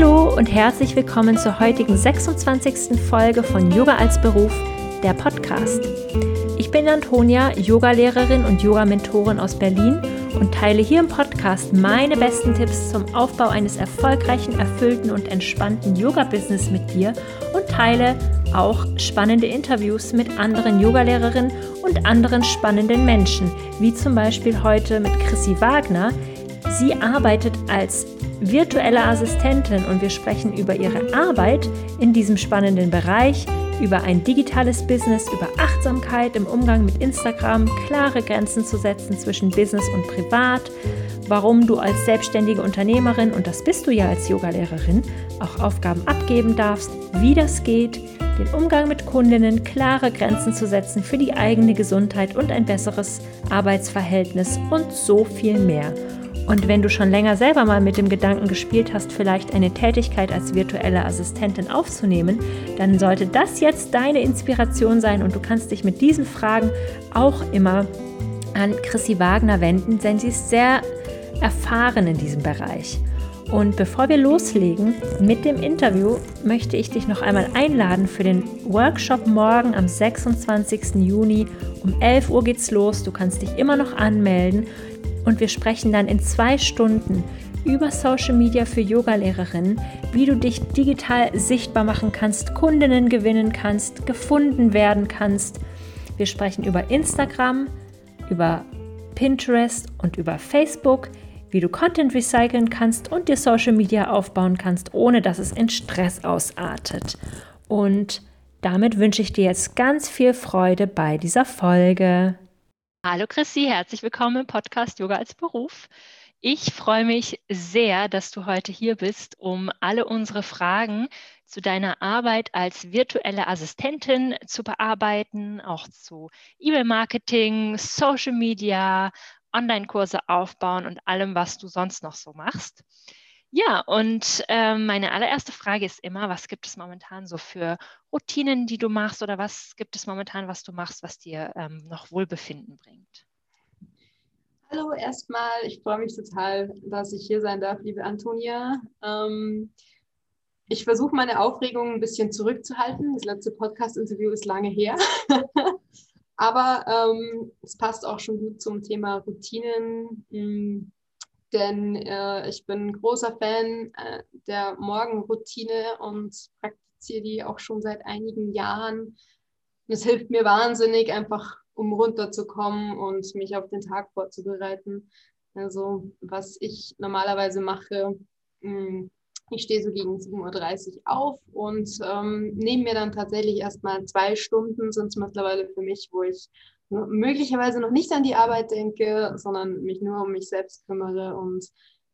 Hallo und herzlich willkommen zur heutigen 26. Folge von Yoga als Beruf, der Podcast. Ich bin Antonia, Yogalehrerin und Yoga-Mentorin aus Berlin und teile hier im Podcast meine besten Tipps zum Aufbau eines erfolgreichen, erfüllten und entspannten Yoga-Business mit dir und teile auch spannende Interviews mit anderen Yogalehrerinnen und anderen spannenden Menschen, wie zum Beispiel heute mit Chrissy Wagner. Sie arbeitet als virtuelle Assistentin und wir sprechen über ihre Arbeit in diesem spannenden Bereich, über ein digitales Business, über Achtsamkeit im Umgang mit Instagram, klare Grenzen zu setzen zwischen Business und Privat, warum du als selbstständige Unternehmerin, und das bist du ja als Yogalehrerin, auch Aufgaben abgeben darfst, wie das geht, den Umgang mit Kundinnen, klare Grenzen zu setzen für die eigene Gesundheit und ein besseres Arbeitsverhältnis und so viel mehr. Und wenn du schon länger selber mal mit dem Gedanken gespielt hast, vielleicht eine Tätigkeit als virtuelle Assistentin aufzunehmen, dann sollte das jetzt deine Inspiration sein und du kannst dich mit diesen Fragen auch immer an Chrissy Wagner wenden, denn sie ist sehr erfahren in diesem Bereich. Und bevor wir loslegen mit dem Interview, möchte ich dich noch einmal einladen für den Workshop morgen am 26. Juni. Um 11 Uhr geht's los. Du kannst dich immer noch anmelden. Und wir sprechen dann in zwei Stunden über Social Media für Yogalehrerinnen, wie du dich digital sichtbar machen kannst, Kundinnen gewinnen kannst, gefunden werden kannst. Wir sprechen über Instagram, über Pinterest und über Facebook, wie du Content recyceln kannst und dir Social Media aufbauen kannst, ohne dass es in Stress ausartet. Und damit wünsche ich dir jetzt ganz viel Freude bei dieser Folge. Hallo Chrissy, herzlich willkommen im Podcast Yoga als Beruf. Ich freue mich sehr, dass du heute hier bist, um alle unsere Fragen zu deiner Arbeit als virtuelle Assistentin zu bearbeiten, auch zu E-Mail-Marketing, Social Media, Online-Kurse aufbauen und allem, was du sonst noch so machst. Ja, und äh, meine allererste Frage ist immer, was gibt es momentan so für Routinen, die du machst oder was gibt es momentan, was du machst, was dir ähm, noch Wohlbefinden bringt? Hallo erstmal, ich freue mich total, dass ich hier sein darf, liebe Antonia. Ähm, ich versuche meine Aufregung ein bisschen zurückzuhalten. Das letzte Podcast-Interview ist lange her. Aber ähm, es passt auch schon gut zum Thema Routinen. Hm, denn äh, ich bin großer Fan äh, der Morgenroutine und praktiziere die auch schon seit einigen Jahren. Es hilft mir wahnsinnig, einfach um runterzukommen und mich auf den Tag vorzubereiten. Also was ich normalerweise mache, mh, hm, ich stehe so gegen 7.30 Uhr auf und ähm, nehme mir dann tatsächlich erstmal zwei Stunden, sind es mittlerweile für mich, wo ich möglicherweise noch nicht an die Arbeit denke, sondern mich nur um mich selbst kümmere und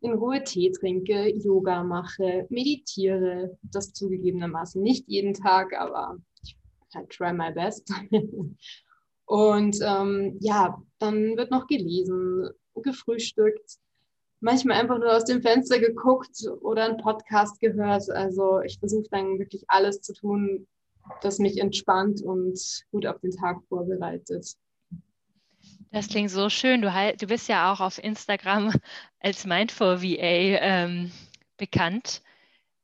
in Ruhe Tee trinke, Yoga mache, meditiere. Das zugegebenermaßen nicht jeden Tag, aber ich I try my best. und ähm, ja, dann wird noch gelesen, gefrühstückt, manchmal einfach nur aus dem Fenster geguckt oder einen Podcast gehört. Also ich versuche dann wirklich alles zu tun, das mich entspannt und gut auf den Tag vorbereitet. Das klingt so schön. Du, du bist ja auch auf Instagram als Mindful VA ähm, bekannt.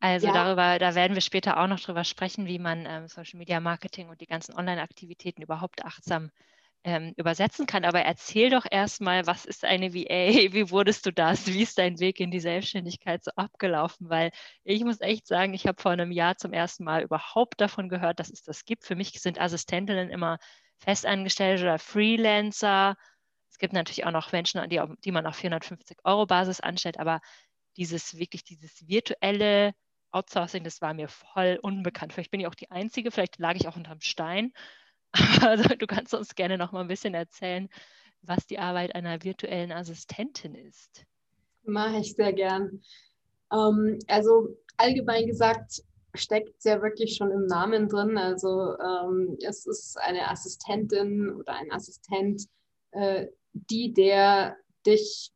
Also ja. darüber, da werden wir später auch noch drüber sprechen, wie man ähm, Social Media Marketing und die ganzen Online-Aktivitäten überhaupt achtsam ähm, übersetzen kann. Aber erzähl doch erstmal, was ist eine VA? Wie wurdest du das? Wie ist dein Weg in die Selbstständigkeit so abgelaufen? Weil ich muss echt sagen, ich habe vor einem Jahr zum ersten Mal überhaupt davon gehört, dass es das gibt. Für mich sind Assistentinnen immer Festangestellte oder Freelancer. Es gibt natürlich auch noch Menschen, die, die man auf 450 Euro Basis anstellt, aber dieses wirklich dieses virtuelle Outsourcing, das war mir voll unbekannt. Vielleicht bin ich auch die Einzige, vielleicht lag ich auch unterm Stein. Aber also, du kannst uns gerne noch mal ein bisschen erzählen, was die Arbeit einer virtuellen Assistentin ist. Mache ich sehr gern. Ähm, also allgemein gesagt, steckt ja wirklich schon im Namen drin. Also ähm, es ist eine Assistentin oder ein Assistent, äh, die der dich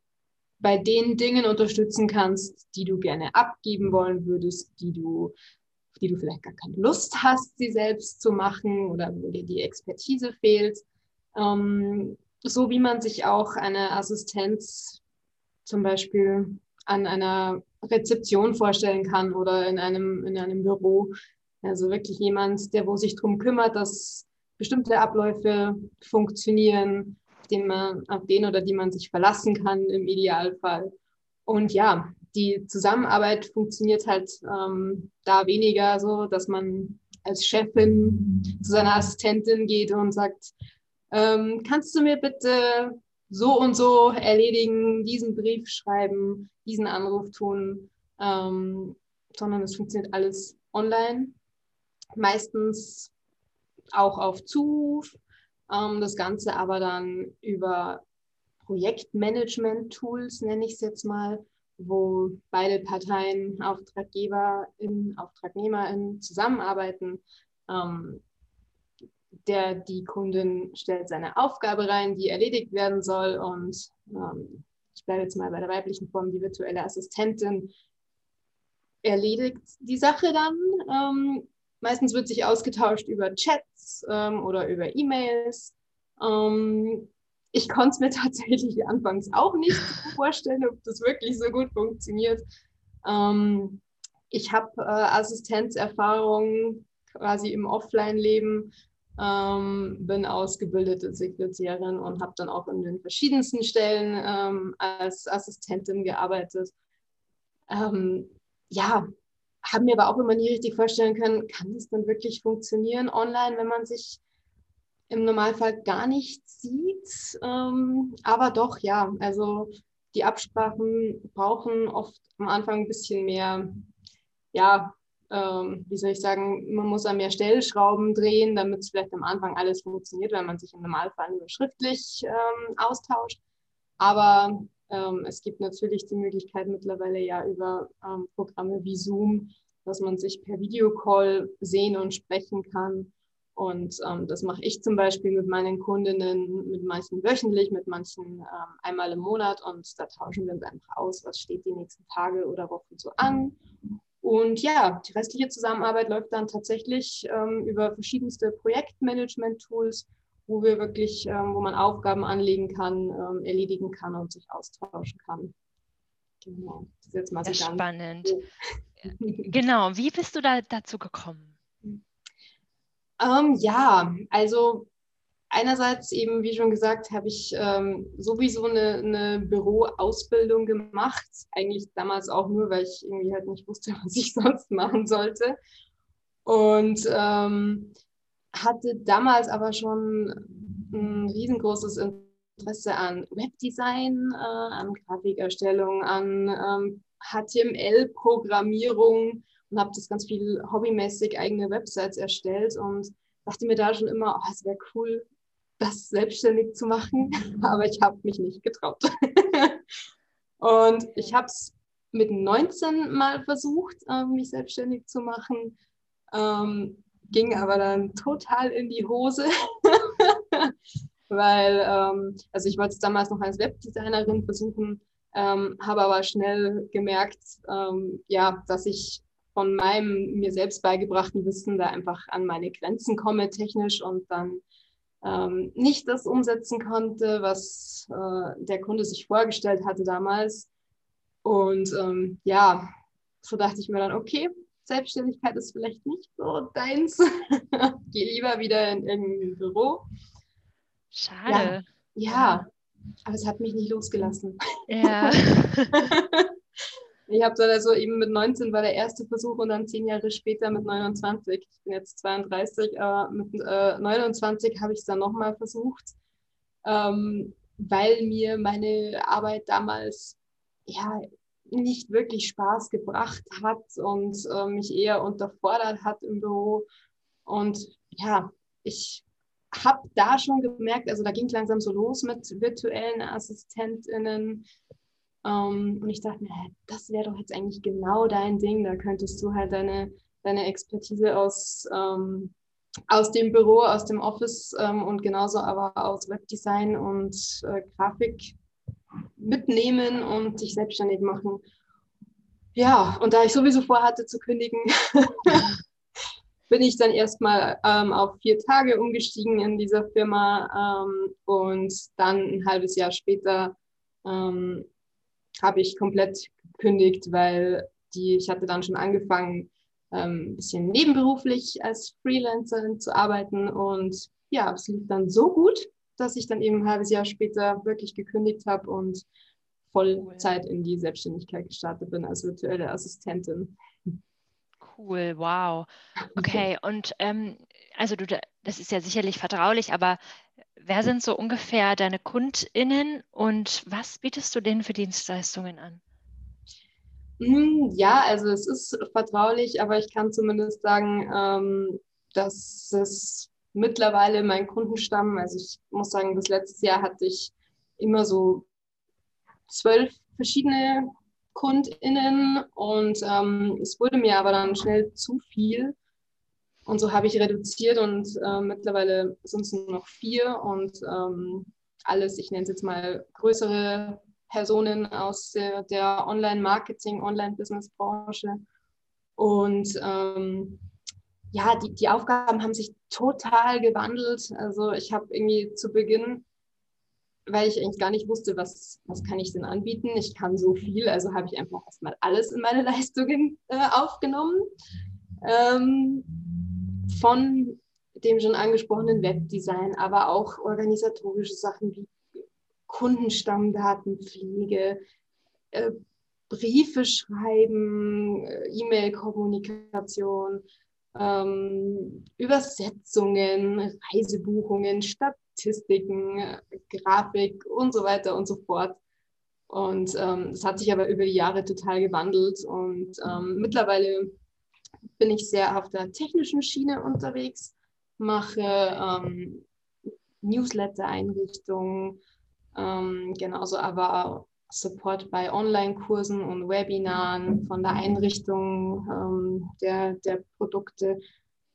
bei den Dingen unterstützen kannst, die du gerne abgeben wollen würdest, die du, die du vielleicht gar keine Lust hast, sie selbst zu machen oder wo dir die Expertise fehlt. Ähm, so wie man sich auch eine Assistenz zum Beispiel an einer Rezeption vorstellen kann oder in einem, in einem Büro. Also wirklich jemand, der wo sich darum kümmert, dass bestimmte Abläufe funktionieren, auf den, man, auf den oder die man sich verlassen kann im Idealfall. Und ja, die Zusammenarbeit funktioniert halt ähm, da weniger so, dass man als Chefin zu seiner Assistentin geht und sagt, ähm, kannst du mir bitte so und so erledigen, diesen Brief schreiben, diesen Anruf tun, ähm, sondern es funktioniert alles online. Meistens auch auf Zuruf. Ähm, das Ganze aber dann über Projektmanagement-Tools, nenne ich es jetzt mal, wo beide Parteien, Auftraggeberin, Auftragnehmerin zusammenarbeiten. Ähm, der, die Kundin stellt seine Aufgabe rein, die erledigt werden soll. Und ähm, ich bleibe jetzt mal bei der weiblichen Form, die virtuelle Assistentin erledigt die Sache dann. Ähm, meistens wird sich ausgetauscht über Chats ähm, oder über E-Mails. Ähm, ich konnte es mir tatsächlich anfangs auch nicht vorstellen, ob das wirklich so gut funktioniert. Ähm, ich habe äh, Assistenzerfahrung quasi im Offline-Leben, ähm, bin ausgebildete Sekretärin und habe dann auch in den verschiedensten Stellen ähm, als Assistentin gearbeitet. Ähm, ja, habe mir aber auch immer nie richtig vorstellen können, kann das dann wirklich funktionieren online, wenn man sich im Normalfall gar nicht sieht. Ähm, aber doch, ja, also die Absprachen brauchen oft am Anfang ein bisschen mehr, ja, ähm, wie soll ich sagen, man muss an mehr Stellschrauben drehen, damit es vielleicht am Anfang alles funktioniert, weil man sich im Normalfall nur schriftlich ähm, austauscht. Aber ähm, es gibt natürlich die Möglichkeit mittlerweile ja über ähm, Programme wie Zoom, dass man sich per Videocall sehen und sprechen kann. Und ähm, das mache ich zum Beispiel mit meinen Kundinnen, mit manchen wöchentlich, mit manchen ähm, einmal im Monat. Und da tauschen wir uns einfach aus, was steht die nächsten Tage oder Wochen so an. Und ja, die restliche Zusammenarbeit läuft dann tatsächlich ähm, über verschiedenste Projektmanagement-Tools, wo wir wirklich, ähm, wo man Aufgaben anlegen kann, ähm, erledigen kann und sich austauschen kann. Genau. Das ist jetzt mal so spannend. genau. Wie bist du da dazu gekommen? Ähm, ja, also einerseits eben, wie schon gesagt, habe ich ähm, sowieso eine, eine Büroausbildung gemacht. Eigentlich damals auch nur, weil ich irgendwie halt nicht wusste, was ich sonst machen sollte. Und ähm, hatte damals aber schon ein riesengroßes Interesse an Webdesign, äh, an Grafikerstellung, an ähm, HTML-Programmierung und habe das ganz viel hobbymäßig eigene Websites erstellt und dachte mir da schon immer, oh, es wäre cool, das selbstständig zu machen, aber ich habe mich nicht getraut. und ich habe es mit 19 mal versucht, ähm, mich selbstständig zu machen, ähm, ging aber dann total in die Hose, weil, ähm, also ich wollte es damals noch als Webdesignerin versuchen, ähm, habe aber schnell gemerkt, ja, dass ich von meinem mir selbst beigebrachten Wissen da einfach an meine Grenzen komme technisch und dann ähm, nicht das umsetzen konnte, was äh, der Kunde sich vorgestellt hatte damals. Und ähm, ja, so dachte ich mir dann, okay, Selbstständigkeit ist vielleicht nicht so deins. Geh lieber wieder in irgendein Büro. Schade. Ja, ja, aber es hat mich nicht losgelassen. Ja. Ich habe dann also eben mit 19 war der erste Versuch und dann zehn Jahre später mit 29. Ich bin jetzt 32, aber mit äh, 29 habe ich es dann nochmal versucht, ähm, weil mir meine Arbeit damals ja nicht wirklich Spaß gebracht hat und äh, mich eher unterfordert hat im Büro. Und ja, ich habe da schon gemerkt, also da ging es langsam so los mit virtuellen AssistentInnen, ähm, und ich dachte mir, das wäre doch jetzt eigentlich genau dein Ding. Da könntest du halt deine, deine Expertise aus, ähm, aus dem Büro, aus dem Office ähm, und genauso aber aus Webdesign und äh, Grafik mitnehmen und dich selbstständig machen. Ja, und da ich sowieso vorhatte zu kündigen, bin ich dann erstmal ähm, auf vier Tage umgestiegen in dieser Firma ähm, und dann ein halbes Jahr später ähm, habe ich komplett gekündigt, weil die, ich hatte dann schon angefangen, ähm, ein bisschen nebenberuflich als Freelancerin zu arbeiten und ja, es lief dann so gut, dass ich dann eben ein halbes Jahr später wirklich gekündigt habe und Vollzeit in die Selbstständigkeit gestartet bin als virtuelle Assistentin. Cool, wow. Okay, und ähm, also du, das ist ja sicherlich vertraulich, aber wer sind so ungefähr deine KundInnen und was bietest du denen für Dienstleistungen an? Hm, ja, also es ist vertraulich, aber ich kann zumindest sagen, ähm, dass es mittlerweile mein Kundenstamm, also ich muss sagen, das letzte Jahr hatte ich immer so zwölf verschiedene KundInnen und ähm, es wurde mir aber dann schnell zu viel. Und so habe ich reduziert und äh, mittlerweile sind es nur noch vier und ähm, alles, ich nenne es jetzt mal größere Personen aus der, der Online-Marketing, Online-Business-Branche. Und ähm, ja, die, die Aufgaben haben sich total gewandelt. Also ich habe irgendwie zu Beginn, weil ich eigentlich gar nicht wusste, was, was kann ich denn anbieten. Ich kann so viel, also habe ich einfach erstmal alles in meine Leistungen äh, aufgenommen. Ähm, von dem schon angesprochenen Webdesign, aber auch organisatorische Sachen wie Kundenstammdatenpflege, äh, Briefe schreiben, äh, E-Mail-Kommunikation, ähm, Übersetzungen, Reisebuchungen, Statistiken, Grafik und so weiter und so fort. Und ähm, das hat sich aber über die Jahre total gewandelt. Und ähm, mittlerweile bin ich sehr auf der technischen Schiene unterwegs, mache ähm, Newsletter-Einrichtungen, ähm, genauso aber Support bei Online-Kursen und Webinaren, von der Einrichtung ähm, der, der Produkte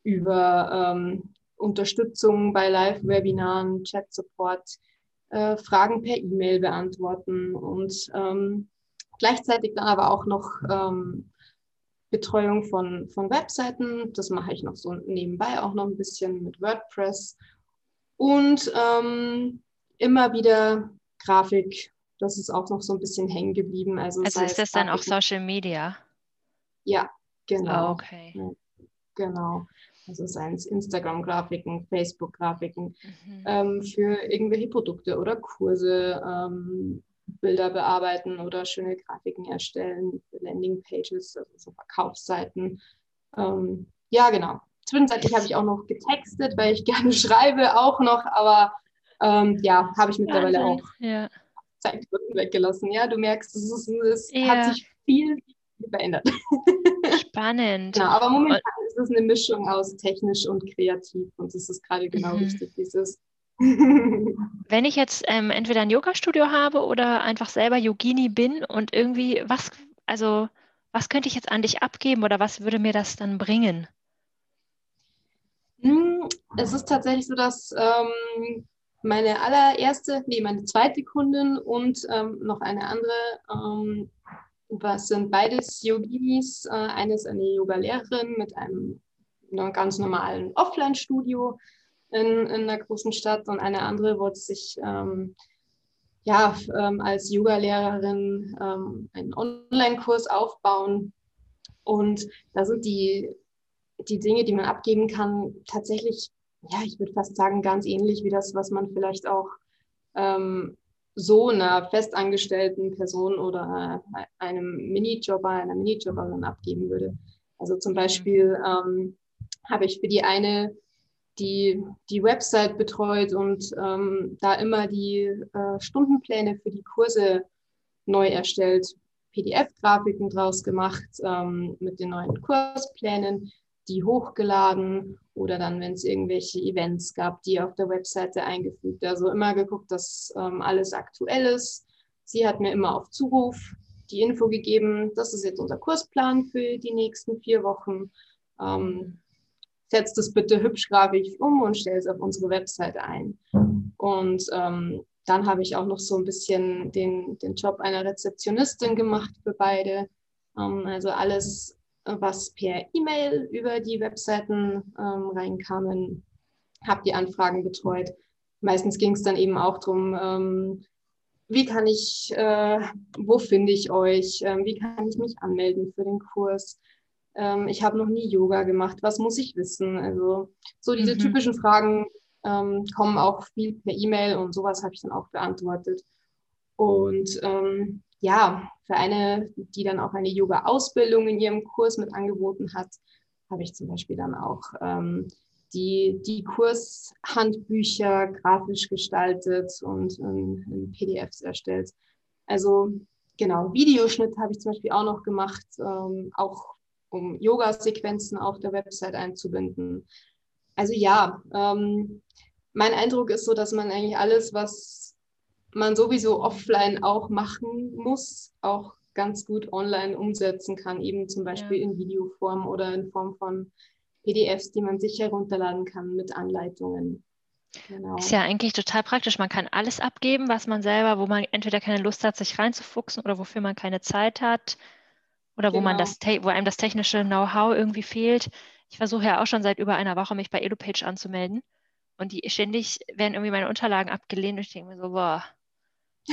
über ähm, Unterstützung bei Live-Webinaren, Chat-Support, äh, Fragen per E-Mail beantworten und ähm, gleichzeitig dann aber auch noch ähm, Betreuung von, von Webseiten. Das mache ich noch so nebenbei auch noch ein bisschen mit WordPress und ähm, immer wieder Grafik das ist auch noch so ein bisschen hängen geblieben. Also, also ist das dann auch Social Media? Ja, genau. Oh, okay. Ja, genau. Also seien es Instagram-Grafiken, Facebook-Grafiken mhm. ähm, für irgendwelche Produkte oder Kurse, ähm, Bilder bearbeiten oder schöne Grafiken erstellen, Landing-Pages, also so Verkaufsseiten. Ähm, ja, genau. Zwischenzeitlich habe ich auch noch getextet, weil ich gerne schreibe, auch noch, aber ähm, ja, habe ich mittlerweile Wahnsinn. auch ja. Zeitgründen weggelassen. Ja, du merkst, es, ist, es ja. hat sich viel verändert. Spannend. genau, aber momentan ist es eine Mischung aus technisch und kreativ und es ist gerade genau mhm. richtig, wie es ist. Wenn ich jetzt ähm, entweder ein Yoga-Studio habe oder einfach selber Yogini bin und irgendwie, was, also was könnte ich jetzt an dich abgeben oder was würde mir das dann bringen? Hm, es ist tatsächlich so, dass ähm, meine allererste, nee, meine zweite Kundin und ähm, noch eine andere, ähm, was sind beides Yoginis. Äh, eine ist eine Yoga-Lehrerin mit einem ganz normalen Offline-Studio in, in einer großen Stadt und eine andere wollte sich ähm, ja, ähm, als Yoga-Lehrerin ähm, einen Online-Kurs aufbauen. Und da sind die, die Dinge, die man abgeben kann, tatsächlich ja, ich würde fast sagen, ganz ähnlich wie das, was man vielleicht auch ähm, so einer festangestellten Person oder einem Minijobber, einer Minijobberin abgeben würde. Also zum. Beispiel ähm, habe ich für die eine die, die Website betreut und ähm, da immer die äh, Stundenpläne für die Kurse neu erstellt, PDF-Grafiken draus gemacht ähm, mit den neuen Kursplänen, die hochgeladen oder dann, wenn es irgendwelche Events gab, die auf der Webseite eingefügt. Also immer geguckt, dass ähm, alles aktuell ist. Sie hat mir immer auf Zuruf die Info gegeben, das ist jetzt unser Kursplan für die nächsten vier Wochen. Ähm, setzt es bitte hübsch grafisch um und stell es auf unsere Webseite ein. Und ähm, dann habe ich auch noch so ein bisschen den, den Job einer Rezeptionistin gemacht für beide. Ähm, also alles was per E-Mail über die Webseiten ähm, reinkamen, habe die Anfragen betreut. Meistens ging es dann eben auch darum, ähm, wie kann ich, äh, wo finde ich euch, ähm, wie kann ich mich anmelden für den Kurs. Ähm, ich habe noch nie Yoga gemacht, was muss ich wissen? Also so diese mhm. typischen Fragen ähm, kommen auch viel per E-Mail und sowas habe ich dann auch beantwortet. Und ähm, ja, für eine, die dann auch eine Yoga-Ausbildung in ihrem Kurs mit angeboten hat, habe ich zum Beispiel dann auch ähm, die, die Kurshandbücher grafisch gestaltet und in, in PDFs erstellt. Also genau, Videoschnitt habe ich zum Beispiel auch noch gemacht, ähm, auch um Yoga-Sequenzen auf der Website einzubinden. Also ja, ähm, mein Eindruck ist so, dass man eigentlich alles, was man sowieso offline auch machen muss, auch ganz gut online umsetzen kann, eben zum Beispiel ja. in Videoform oder in Form von PDFs, die man sich herunterladen kann mit Anleitungen. Genau. Ist ja eigentlich total praktisch. Man kann alles abgeben, was man selber, wo man entweder keine Lust hat, sich reinzufuchsen oder wofür man keine Zeit hat oder wo genau. man das, wo einem das technische Know-how irgendwie fehlt. Ich versuche ja auch schon seit über einer Woche, mich bei EduPage anzumelden. Und die ständig werden irgendwie meine Unterlagen abgelehnt und ich denke mir so, boah,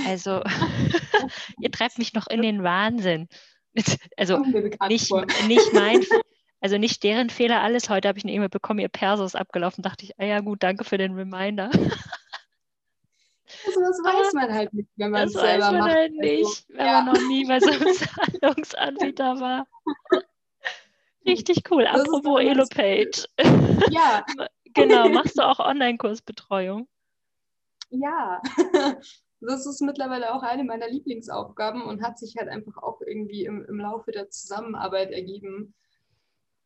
also ihr treibt mich noch in den Wahnsinn. Also nicht, nicht mein, also nicht deren Fehler alles. Heute habe ich eine E-Mail bekommen, ihr Perso ist abgelaufen. Dachte ich, ah ja gut, danke für den Reminder. Also das weiß man halt nicht, wenn man es selber macht. Das weiß man halt also, nicht, wenn ja. man noch nie bei so einem Zahlungsanbieter war. Richtig cool. Das Apropos Elopage. Ja. genau, machst du auch Online-Kursbetreuung? Ja, das ist mittlerweile auch eine meiner Lieblingsaufgaben und hat sich halt einfach auch irgendwie im, im Laufe der Zusammenarbeit ergeben.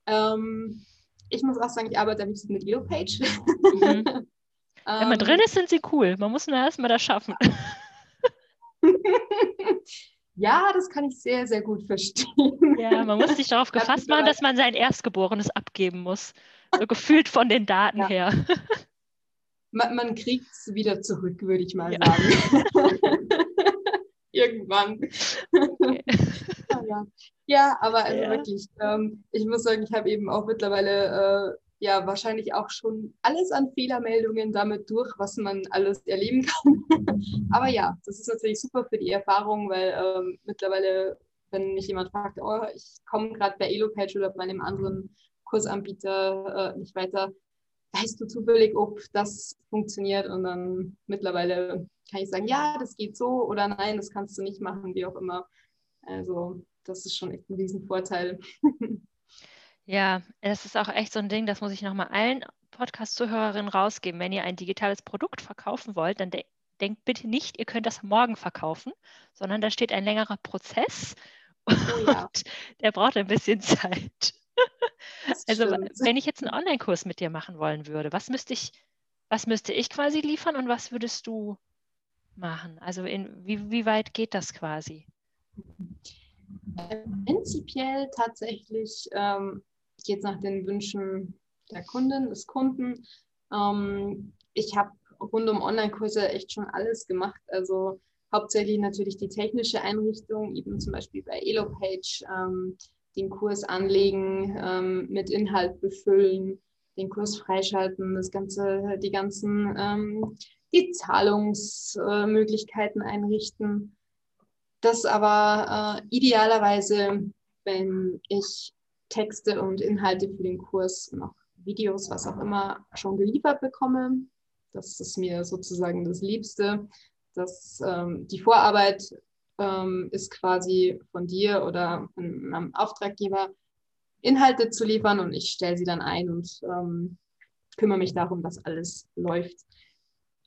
Ähm, ich muss auch sagen, ich arbeite am liebsten mit EloPage. Mhm. Wenn man drin ist, sind sie cool. Man muss nur erstmal das schaffen. ja, das kann ich sehr, sehr gut verstehen. Ja, man muss sich darauf gefasst machen, dass man sein Erstgeborenes abgeben muss. So gefühlt von den Daten ja. her. Man, man kriegt es wieder zurück, würde ich mal ja. sagen. Irgendwann. Okay. ja. ja. aber also wirklich, ähm, ich muss sagen, ich habe eben auch mittlerweile äh, ja wahrscheinlich auch schon alles an Fehlermeldungen damit durch, was man alles erleben kann. aber ja, das ist natürlich super für die Erfahrung, weil ähm, mittlerweile, wenn mich jemand fragt, oh, ich komme gerade bei EloPage oder bei einem anderen Kursanbieter äh, nicht weiter, weißt du zufällig, ob das funktioniert? Und dann mittlerweile kann ich sagen, ja, das geht so oder nein, das kannst du nicht machen, wie auch immer. Also das ist schon echt ein Riesenvorteil. Ja, es ist auch echt so ein Ding, das muss ich nochmal allen Podcast-Zuhörerinnen rausgeben. Wenn ihr ein digitales Produkt verkaufen wollt, dann de denkt bitte nicht, ihr könnt das morgen verkaufen, sondern da steht ein längerer Prozess oh, ja. und der braucht ein bisschen Zeit. also wenn ich jetzt einen Online-Kurs mit dir machen wollen würde, was müsste ich, was müsste ich quasi liefern und was würdest du machen? Also in, wie, wie weit geht das quasi? Prinzipiell tatsächlich ähm, geht nach den Wünschen der Kundin, des Kunden. Ähm, ich habe rund um Online-Kurse echt schon alles gemacht. Also hauptsächlich natürlich die technische Einrichtung, eben zum Beispiel bei EloPage, ähm, den Kurs anlegen, ähm, mit Inhalt befüllen, den Kurs freischalten, das ganze, die ganzen ähm, die Zahlungsmöglichkeiten äh, einrichten. Das aber äh, idealerweise, wenn ich Texte und Inhalte für den Kurs und auch Videos, was auch immer, schon geliefert bekomme. Das ist mir sozusagen das Liebste, dass ähm, die Vorarbeit ähm, ist quasi von dir oder von einem Auftraggeber Inhalte zu liefern und ich stelle sie dann ein und ähm, kümmere mich darum, dass alles läuft.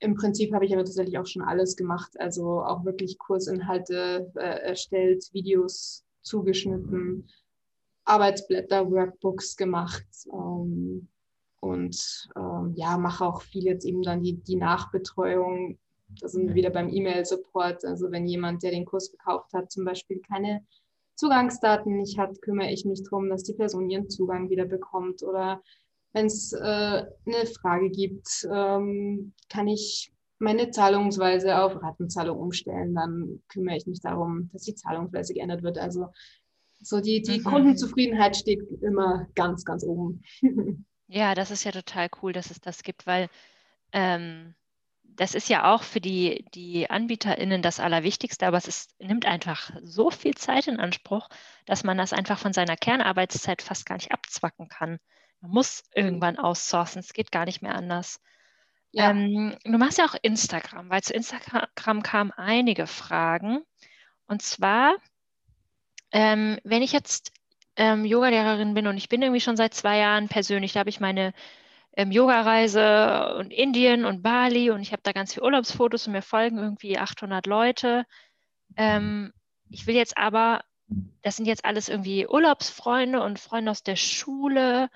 Im Prinzip habe ich aber tatsächlich auch schon alles gemacht, also auch wirklich Kursinhalte äh, erstellt, Videos zugeschnitten, Arbeitsblätter, Workbooks gemacht ähm, und ähm, ja, mache auch viel jetzt eben dann die, die Nachbetreuung da sind wir wieder beim E-Mail-Support. Also wenn jemand, der den Kurs gekauft hat, zum Beispiel keine Zugangsdaten nicht hat, kümmere ich mich darum, dass die Person ihren Zugang wieder bekommt. Oder wenn es äh, eine Frage gibt, ähm, kann ich meine Zahlungsweise auf Ratenzahlung umstellen, dann kümmere ich mich darum, dass die Zahlungsweise geändert wird. Also so die, die mhm. Kundenzufriedenheit steht immer ganz, ganz oben. ja, das ist ja total cool, dass es das gibt, weil ähm, das ist ja auch für die, die AnbieterInnen das Allerwichtigste, aber es ist, nimmt einfach so viel Zeit in Anspruch, dass man das einfach von seiner Kernarbeitszeit fast gar nicht abzwacken kann. Man muss irgendwann aussourcen, es geht gar nicht mehr anders. Ja. Ähm, du machst ja auch Instagram, weil zu Instagram kamen einige Fragen. Und zwar, ähm, wenn ich jetzt ähm, Yogalehrerin bin und ich bin irgendwie schon seit zwei Jahren persönlich, da habe ich meine ähm, Yoga-Reise und Indien und Bali und ich habe da ganz viele Urlaubsfotos und mir folgen irgendwie 800 Leute. Ähm, ich will jetzt aber, das sind jetzt alles irgendwie Urlaubsfreunde und Freunde aus der Schule.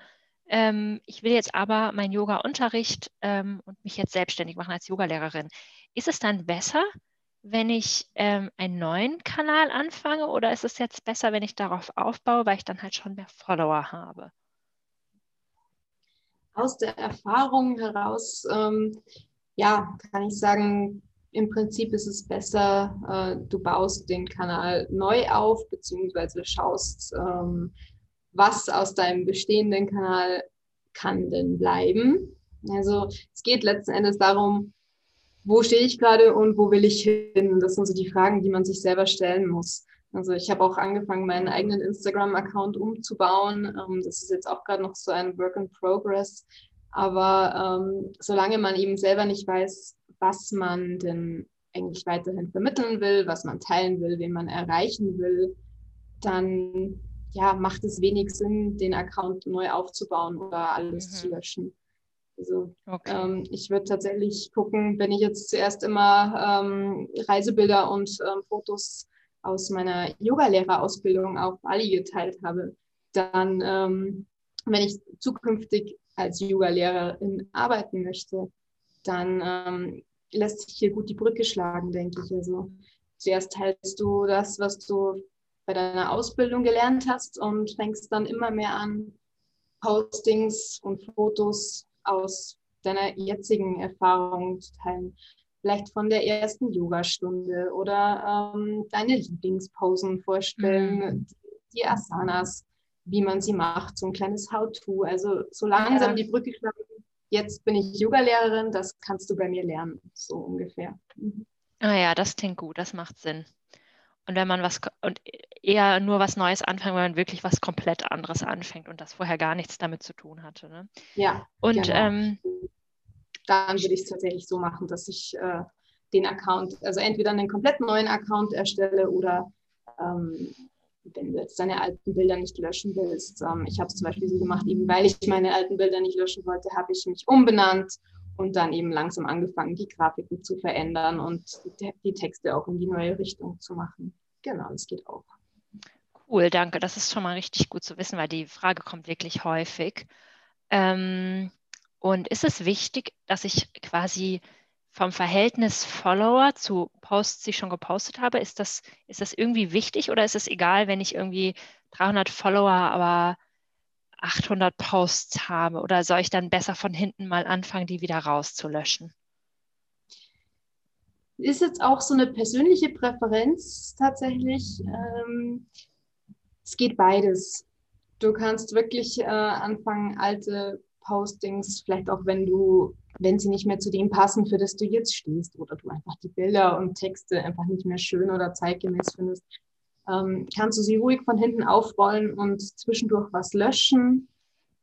Ähm, ich will jetzt aber meinen Yoga-Unterricht ähm, und mich jetzt selbstständig machen als Yogalehrerin. Ist es dann besser, wenn ich ähm, einen neuen Kanal anfange oder ist es jetzt besser, wenn ich darauf aufbaue, weil ich dann halt schon mehr Follower habe? aus der Erfahrung heraus, ähm, ja, kann ich sagen, im Prinzip ist es besser, äh, du baust den Kanal neu auf, beziehungsweise schaust, ähm, was aus deinem bestehenden Kanal kann denn bleiben. Also es geht letzten Endes darum, wo stehe ich gerade und wo will ich hin? Das sind so die Fragen, die man sich selber stellen muss. Also ich habe auch angefangen, meinen eigenen Instagram-Account umzubauen. Ähm, das ist jetzt auch gerade noch so ein Work in Progress. Aber ähm, solange man eben selber nicht weiß, was man denn eigentlich weiterhin vermitteln will, was man teilen will, wen man erreichen will, dann ja, macht es wenig Sinn, den Account neu aufzubauen oder alles mhm. zu löschen. Also okay. ähm, ich würde tatsächlich gucken, wenn ich jetzt zuerst immer ähm, Reisebilder und ähm, Fotos aus meiner Yogalehrerausbildung auf Bali geteilt habe, dann, ähm, wenn ich zukünftig als Yogalehrerin arbeiten möchte, dann ähm, lässt sich hier gut die Brücke schlagen, denke ich. Also zuerst teilst du das, was du bei deiner Ausbildung gelernt hast und fängst dann immer mehr an, Postings und Fotos aus deiner jetzigen Erfahrung zu teilen vielleicht von der ersten Yogastunde oder ähm, deine Lieblingsposen vorstellen, mhm. die Asanas, wie man sie macht, so ein kleines How-To. Also so langsam ja. die Brücke schlagen. Jetzt bin ich Yogalehrerin, das kannst du bei mir lernen, so ungefähr. Mhm. Ah ja, das klingt gut, das macht Sinn. Und wenn man was und eher nur was Neues anfängt, wenn man wirklich was komplett anderes anfängt und das vorher gar nichts damit zu tun hatte. Ne? Ja. Und genau. ähm, dann würde ich es tatsächlich so machen, dass ich äh, den Account, also entweder einen komplett neuen Account erstelle oder ähm, wenn du jetzt deine alten Bilder nicht löschen willst. Ähm, ich habe es zum Beispiel so gemacht, eben weil ich meine alten Bilder nicht löschen wollte, habe ich mich umbenannt und dann eben langsam angefangen, die Grafiken zu verändern und die, Texte auch in die neue Richtung zu machen. Genau, das geht auch. Cool, danke. Das ist schon mal richtig gut zu wissen, weil die Frage kommt wirklich häufig. Ähm, und ist es wichtig, dass ich quasi vom Verhältnis Follower zu Posts, die ich schon gepostet habe, ist das, ist das irgendwie wichtig oder ist es egal, wenn ich irgendwie 300 Follower, aber 800 Posts habe? Oder soll ich dann besser von hinten mal anfangen, die wieder rauszulöschen? Ist jetzt auch so eine persönliche Präferenz tatsächlich. Ähm, es geht beides. Du kannst wirklich äh, anfangen, alte Postings, vielleicht auch wenn du, wenn sie nicht mehr zu dem passen, für das du jetzt stehst oder du einfach die Bilder und Texte einfach nicht mehr schön oder zeitgemäß findest, ähm, kannst du sie ruhig von hinten aufrollen und zwischendurch was löschen.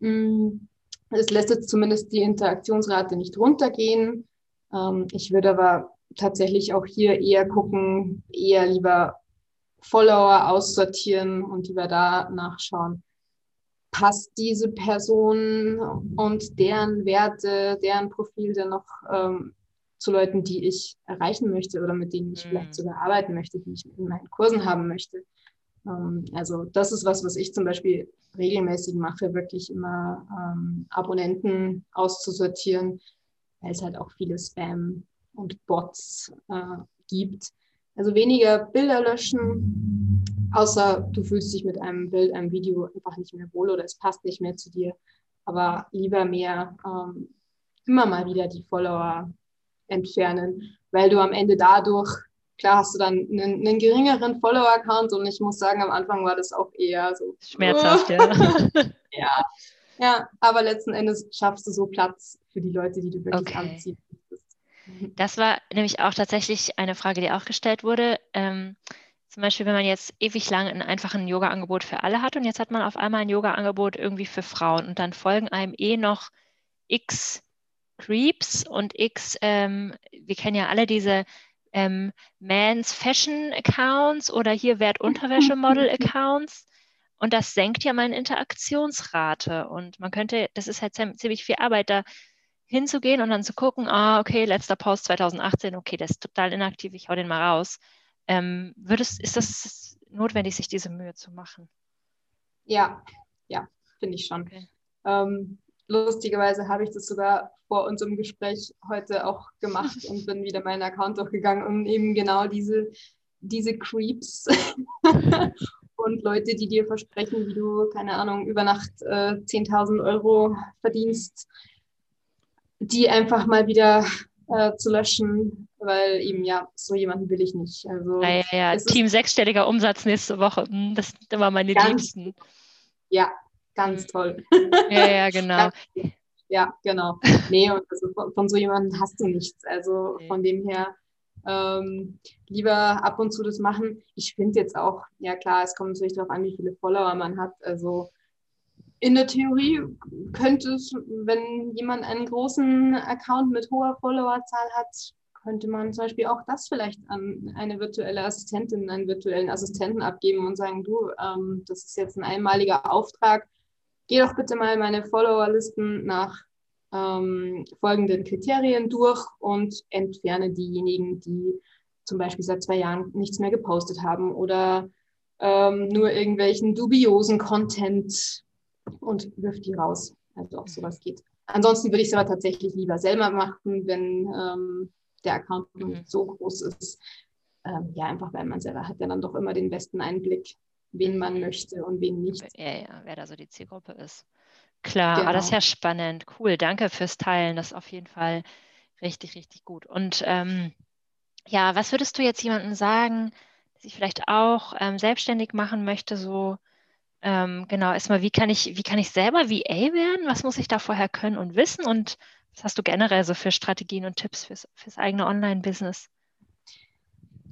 Mm, es lässt jetzt zumindest die Interaktionsrate nicht runtergehen. Ähm, ich würde aber tatsächlich auch hier eher gucken, eher lieber Follower aussortieren und lieber da nachschauen, passt diese Person und deren Werte, deren Profil denn noch ähm, zu Leuten, die ich erreichen möchte oder mit denen ich mhm. vielleicht sogar arbeiten möchte, die ich in meinen Kursen haben möchte. Ähm, also das ist was, was ich zum Beispiel regelmäßig mache, wirklich immer ähm, Abonnenten auszusortieren, weil es halt auch viele Spam und Bots äh, gibt. Also weniger Bilder löschen, außer du fühlst dich mit einem Bild, einem Video einfach nicht mehr wohl oder es passt nicht mehr zu dir. Aber lieber mehr ähm, immer mal wieder die Follower entfernen, weil du am Ende dadurch, klar hast du dann einen, einen geringeren Follower-Account und ich muss sagen, am Anfang war das auch eher so. Schmerzhaft, ja. ja. Ja, aber letzten Endes schaffst du so Platz für die Leute, die du wirklich okay. anziehen Das war nämlich auch tatsächlich eine Frage, die auch gestellt wurde. Ähm, zum Beispiel, wenn man jetzt ewig lang ein einfaches Yoga-Angebot für alle hat und jetzt hat man auf einmal ein Yoga-Angebot irgendwie für Frauen und dann folgen einem eh noch x Creeps und x, ähm, wir kennen ja alle diese ähm, Mans Fashion Accounts oder hier Wertunterwäsche-Model Accounts. Und das senkt ja meine Interaktionsrate. Und man könnte, das ist halt ziemlich viel Arbeit, da hinzugehen und dann zu gucken, ah, okay, letzter Post 2018, okay, der ist total inaktiv, ich hau den mal raus. Ähm, würdest, ist das notwendig, sich diese Mühe zu machen? Ja, ja, finde ich schon. Okay. Ähm, lustigerweise habe ich das sogar vor unserem Gespräch heute auch gemacht und bin wieder meinen Account durchgegangen, um eben genau diese, diese Creeps und Leute, die dir versprechen, wie du, keine Ahnung, über Nacht äh, 10.000 Euro verdienst, die einfach mal wieder äh, zu löschen, weil eben ja, so jemanden will ich nicht. Also, ja, ja, ja. Team sechsstelliger Umsatz nächste Woche, hm, das sind immer meine Liebsten. Ja, ganz toll. Ja, ja, genau. ja, genau. Nee, und also von, von, so jemandem hast du nichts. Also nee. von dem her ähm, lieber ab und zu das machen. Ich finde jetzt auch, ja klar, es kommt natürlich darauf an, wie viele Follower man hat. Also in der Theorie könnte es, wenn jemand einen großen Account mit hoher Followerzahl hat, könnte man zum Beispiel auch das vielleicht an eine virtuelle Assistentin, einen virtuellen Assistenten abgeben und sagen, du, ähm, das ist jetzt ein einmaliger Auftrag, geh doch bitte mal meine Followerlisten nach ähm, folgenden Kriterien durch und entferne diejenigen, die zum Beispiel seit zwei Jahren nichts mehr gepostet haben oder ähm, nur irgendwelchen dubiosen Content und wirf die raus. Also ob sowas geht. Ansonsten würde ich es aber tatsächlich lieber selber machen, wenn ähm, der Account mhm. so groß ist. Ähm, ja, einfach weil man selber hat ja dann doch immer den besten Einblick, wen man möchte und wen nicht. Ja, ja, wer da so die Zielgruppe ist. Klar, genau. aber das ist ja spannend. Cool, danke fürs Teilen. Das ist auf jeden Fall richtig, richtig gut. Und ähm, ja, was würdest du jetzt jemandem sagen, der sich vielleicht auch ähm, selbstständig machen möchte, so ähm, genau, erstmal, wie kann ich, wie kann ich selber VA werden? Was muss ich da vorher können und wissen? Und was hast du generell so für Strategien und Tipps fürs, fürs eigene Online-Business?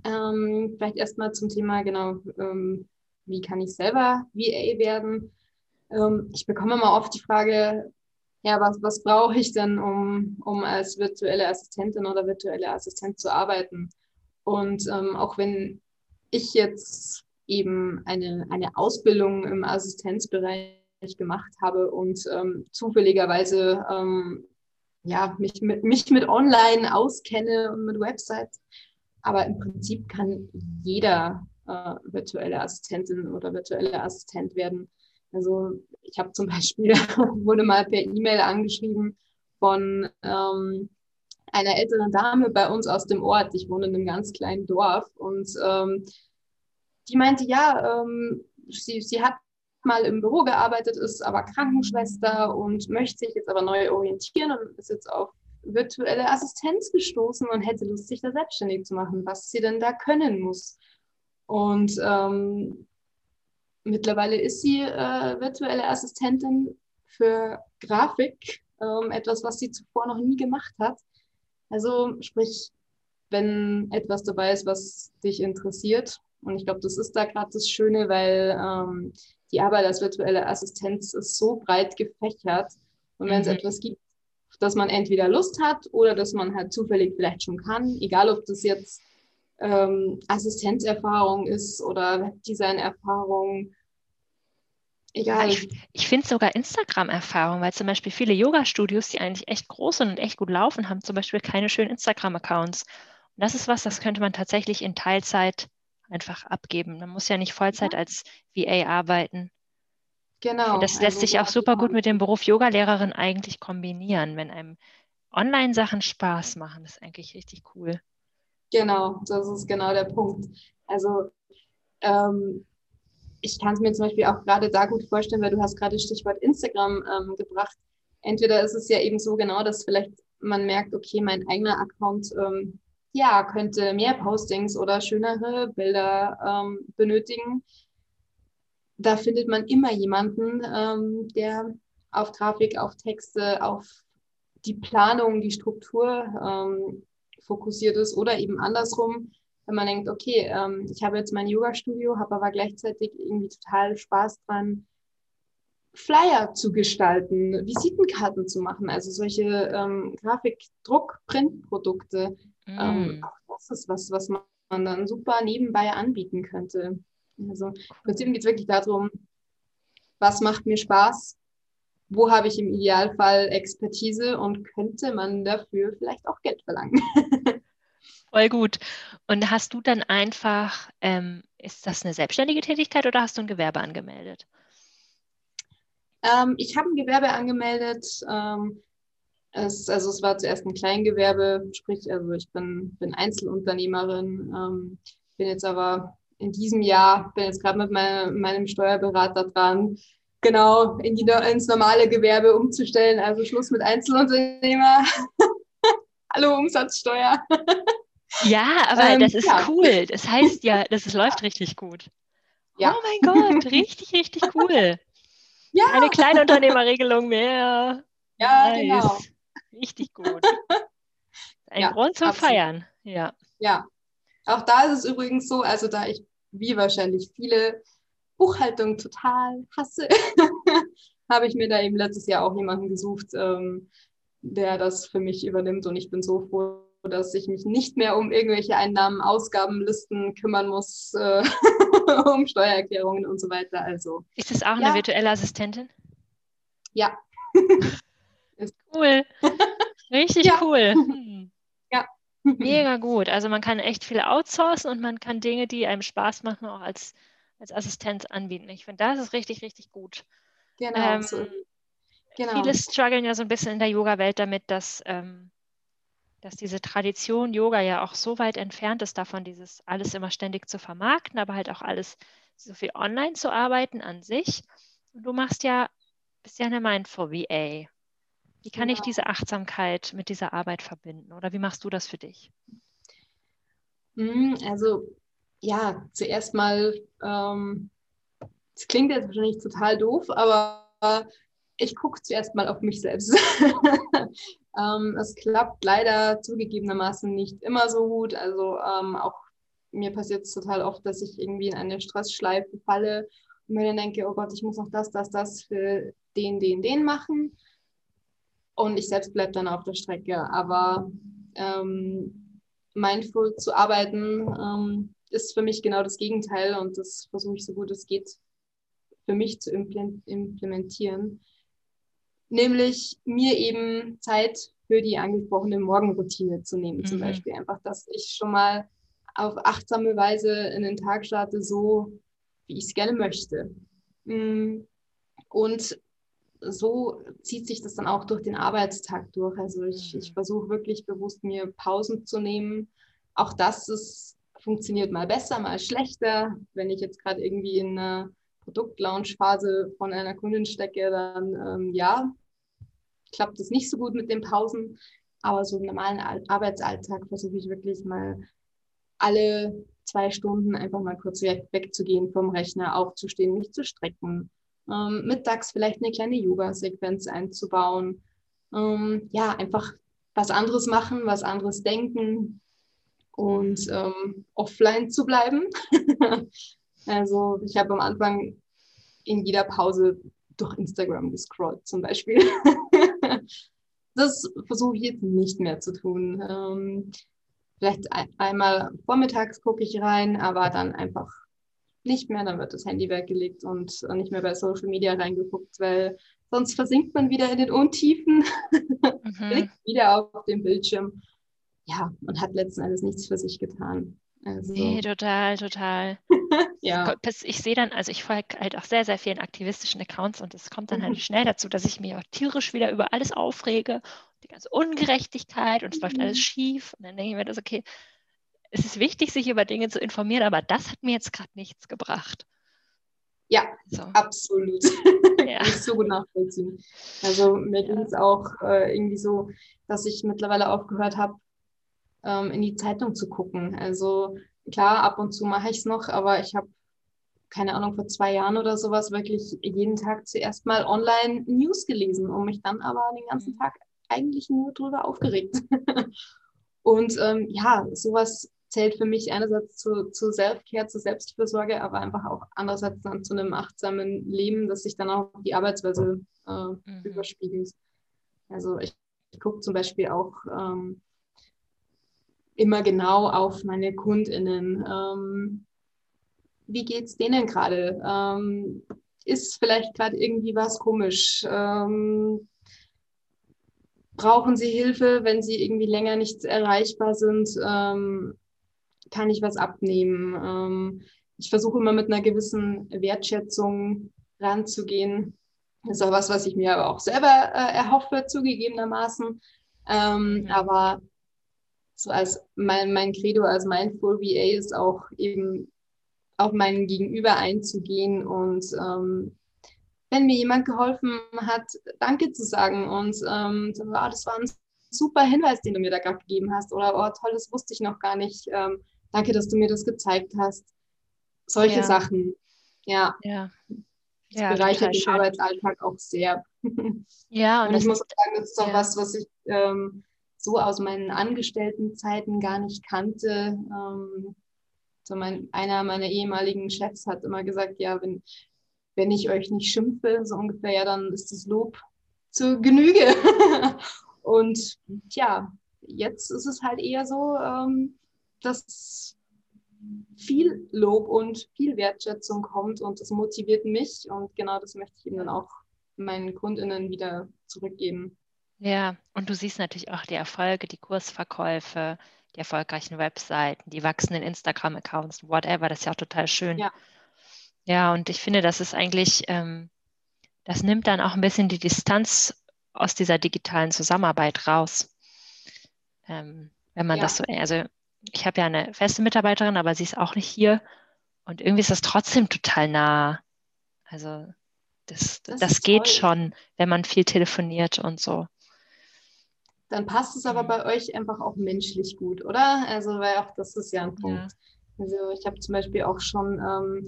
Ähm, vielleicht erstmal zum Thema, genau, ähm, wie kann ich selber VA werden? Ähm, ich bekomme immer oft die Frage, ja, was, was brauche ich denn, um, um als virtuelle Assistentin oder virtuelle Assistent zu arbeiten? Und ähm, auch wenn ich jetzt eben eine, eine Ausbildung im Assistenzbereich gemacht habe und ähm, zufälligerweise ähm, ja, mich, mit, mich mit Online auskenne und mit Websites. Aber im Prinzip kann jeder äh, virtuelle Assistentin oder virtuelle Assistent werden. Also ich habe zum Beispiel, wurde mal per E-Mail angeschrieben von ähm, einer älteren Dame bei uns aus dem Ort. Ich wohne in einem ganz kleinen Dorf und ähm, die meinte, ja, ähm, sie, sie hat mal im Büro gearbeitet, ist aber Krankenschwester und möchte sich jetzt aber neu orientieren und ist jetzt auf virtuelle Assistenz gestoßen und hätte Lust, sich da selbstständig zu machen, was sie denn da können muss. Und ähm, mittlerweile ist sie äh, virtuelle Assistentin für Grafik, ähm, etwas, was sie zuvor noch nie gemacht hat. Also sprich, wenn etwas dabei ist, was dich interessiert, und ich glaube, das ist da gerade das Schöne, weil ähm, die Arbeit als virtuelle Assistenz ist so breit gefächert. Und wenn es mhm. etwas gibt, dass man entweder Lust hat oder dass man halt zufällig vielleicht schon kann, egal ob das jetzt ähm, Assistenzerfahrung ist oder Webdesign-Erfahrung, egal. ich, ich finde sogar Instagram-Erfahrung, weil zum Beispiel viele Yoga-Studios, die eigentlich echt groß sind und echt gut laufen, haben zum Beispiel keine schönen Instagram-Accounts. Und das ist was, das könnte man tatsächlich in Teilzeit einfach abgeben. Man muss ja nicht Vollzeit ja. als VA arbeiten. Genau. Das lässt also, sich auch super gut mit dem Beruf Yogalehrerin eigentlich kombinieren, wenn einem Online-Sachen Spaß machen. Das ist eigentlich richtig cool. Genau, das ist genau der Punkt. Also ähm, ich kann es mir zum Beispiel auch gerade da gut vorstellen, weil du hast gerade Stichwort Instagram ähm, gebracht. Entweder ist es ja eben so genau, dass vielleicht man merkt, okay, mein eigener Account ähm, ja, könnte mehr Postings oder schönere Bilder ähm, benötigen. Da findet man immer jemanden, ähm, der auf Grafik, auf Texte, auf die Planung, die Struktur ähm, fokussiert ist oder eben andersrum, wenn man denkt, okay, ähm, ich habe jetzt mein Yoga-Studio, habe aber gleichzeitig irgendwie total Spaß dran, Flyer zu gestalten, Visitenkarten zu machen, also solche ähm, Grafik-Druck-Print-Produkte. Mm. Ähm, auch das ist was, was man dann super nebenbei anbieten könnte. Also im Prinzip geht es wirklich darum, was macht mir Spaß, wo habe ich im Idealfall Expertise und könnte man dafür vielleicht auch Geld verlangen. Voll gut. Und hast du dann einfach, ähm, ist das eine selbstständige Tätigkeit oder hast du ein Gewerbe angemeldet? Ähm, ich habe ein Gewerbe angemeldet. Ähm, es, also es war zuerst ein Kleingewerbe, sprich, also ich bin, bin Einzelunternehmerin, ähm, bin jetzt aber in diesem Jahr, bin jetzt gerade mit meinem, meinem Steuerberater dran, genau in die, ins normale Gewerbe umzustellen. Also Schluss mit Einzelunternehmer. Hallo Umsatzsteuer. Ja, aber ähm, das ist ja. cool. Das heißt ja, das läuft richtig gut. Ja. Oh mein Gott, richtig, richtig cool. Ja. Eine Kleinunternehmerregelung mehr. Ja, nice. genau. Richtig gut. Ein ja, Grund zum absolut. Feiern. Ja. Ja. Auch da ist es übrigens so, also da ich wie wahrscheinlich viele Buchhaltung total hasse, habe ich mir da eben letztes Jahr auch jemanden gesucht, ähm, der das für mich übernimmt. Und ich bin so froh, dass ich mich nicht mehr um irgendwelche Einnahmen, Ausgabenlisten kümmern muss, äh, um Steuererklärungen und so weiter. Also, ist das auch ja. eine virtuelle Assistentin? Ja. cool. Richtig ja. cool. Hm. Ja. Mega gut. Also man kann echt viel outsourcen und man kann Dinge, die einem Spaß machen, auch als als Assistenz anbieten. Ich finde, das ist richtig, richtig gut. Genau. Ähm, so. genau. Viele strugglen ja so ein bisschen in der Yoga-Welt damit, dass, ähm, dass diese Tradition Yoga ja auch so weit entfernt ist davon, dieses alles immer ständig zu vermarkten, aber halt auch alles so viel online zu arbeiten an sich. Und du machst ja, bist ja eine Mindful VA. Wie kann genau. ich diese Achtsamkeit mit dieser Arbeit verbinden? Oder wie machst du das für dich? Hm, also ja, zuerst mal, ähm, es ähm, klingt jetzt wahrscheinlich total doof, aber ich gucke zuerst mal auf mich selbst. ähm, es klappt leider zugegebenermaßen nicht immer so gut. Also ähm, auch mir passiert es total oft, dass ich irgendwie in eine Stressschleife falle und mir dann denke, oh Gott, ich muss noch das, das, das für den, den, den machen. Und ich selbst bleibe dann auf der Strecke. Aber ähm, mindful zu arbeiten, ähm, ist für mich genau das Gegenteil und das versuche ich so gut es geht für mich zu implementieren. Nämlich mir eben Zeit für die angesprochene Morgenroutine zu nehmen, mhm. zum Beispiel. Einfach, dass ich schon mal auf achtsame Weise in den Tag starte, so wie ich es gerne möchte. Mm. Und so zieht sich das dann auch durch den Arbeitstag durch. Also ich, ich mhm. versuche wirklich bewusst mir Pausen zu nehmen. Auch das ist funktioniert mal besser, mal schlechter. Wenn ich jetzt gerade irgendwie in einer Produktlaunch-Phase von einer Kundin stecke, dann ähm, ja, klappt es nicht so gut mit den Pausen. Aber so im normalen Arbeitsalltag versuche ich wirklich mal alle zwei Stunden einfach mal kurz weg, wegzugehen vom Rechner, aufzustehen, mich zu strecken. Ähm, mittags vielleicht eine kleine Yoga-Sequenz einzubauen. Ähm, ja, einfach was anderes machen, was anderes denken, und ähm, offline zu bleiben. also ich habe am Anfang in jeder Pause durch Instagram gescrollt zum Beispiel. das versuche ich jetzt nicht mehr zu tun. Ähm, vielleicht ein, einmal vormittags gucke ich rein, aber dann einfach nicht mehr. Dann wird das Handy weggelegt und nicht mehr bei Social Media reingeguckt, weil sonst versinkt man wieder in den Untiefen, mhm. blickt wieder auf den Bildschirm ja, und hat letzten Endes nichts für sich getan. Also, nee, total, total. ja. Ich sehe dann, also ich folge halt auch sehr, sehr vielen aktivistischen Accounts und es kommt dann halt schnell dazu, dass ich mich auch tierisch wieder über alles aufrege, die ganze Ungerechtigkeit und es läuft alles mhm. schief. Und dann denke ich mir das, okay, es ist wichtig, sich über Dinge zu informieren, aber das hat mir jetzt gerade nichts gebracht. Ja, so. absolut. Ja. Kann ich so gut nachvollziehen. Also mir ja. ging es auch äh, irgendwie so, dass ich mittlerweile aufgehört habe, ähm, in die Zeitung zu gucken. Also klar, ab und zu mache ich es noch, aber ich habe, keine Ahnung, vor zwei Jahren oder sowas wirklich jeden Tag zuerst mal online News gelesen und mich dann aber den ganzen mhm. Tag eigentlich nur drüber aufgeregt. Und ähm, ja, sowas zählt für mich einerseits zu, zu Self-Care, zu Selbstfürsorge, aber einfach auch andererseits dann zu einem achtsamen Leben, das sich dann auch die Arbeitsweise äh, mhm. überspiegelt. Also ich, ich gucke zum Beispiel auch ähm, immer genau auf meine KundInnen. Ähm, wie geht es denen gerade? Ähm, ist vielleicht gerade irgendwie was komisch? Ähm, brauchen sie Hilfe, wenn sie irgendwie länger nicht erreichbar sind? Ähm, kann ich was abnehmen? Ähm, ich versuche immer mit einer gewissen Wertschätzung ranzugehen. Das ist auch was, was ich mir aber auch selber äh, erhoffe, zugegebenermaßen. Ähm, mhm. Aber so als mein, mein Credo, als Mindful VA ist auch eben auf meinen Gegenüber einzugehen und ähm, wenn mir jemand geholfen hat, Danke zu sagen und ähm, so, oh, das war ein super Hinweis, den du mir da gerade gegeben hast oder oh toll, das wusste ich noch gar nicht. Ähm, danke, dass du mir das gezeigt hast. Solche ja. Sachen, ja. Ja. Das ja, bereichert den schön. Arbeitsalltag auch sehr. Ja, und, und ich muss sagen, das ist auch was, was ich ähm, so aus meinen Angestelltenzeiten gar nicht kannte. Ähm, so mein, einer meiner ehemaligen Chefs hat immer gesagt, ja, wenn, wenn ich euch nicht schimpfe, so ungefähr, ja, dann ist das Lob zur Genüge. und ja, jetzt ist es halt eher so, ähm, dass viel Lob und viel Wertschätzung kommt und das motiviert mich und genau das möchte ich eben dann auch meinen Kundinnen wieder zurückgeben. Ja, und du siehst natürlich auch die Erfolge, die Kursverkäufe, die erfolgreichen Webseiten, die wachsenden Instagram-Accounts, whatever, das ist ja auch total schön. Ja, ja und ich finde, das ist eigentlich, ähm, das nimmt dann auch ein bisschen die Distanz aus dieser digitalen Zusammenarbeit raus. Ähm, wenn man ja. das so, also ich habe ja eine feste Mitarbeiterin, aber sie ist auch nicht hier. Und irgendwie ist das trotzdem total nah. Also das, das, das geht toll. schon, wenn man viel telefoniert und so. Dann passt es aber mhm. bei euch einfach auch menschlich gut, oder? Also, weil auch das ist ja ein Punkt. Ja. Also ich habe zum Beispiel auch schon ähm,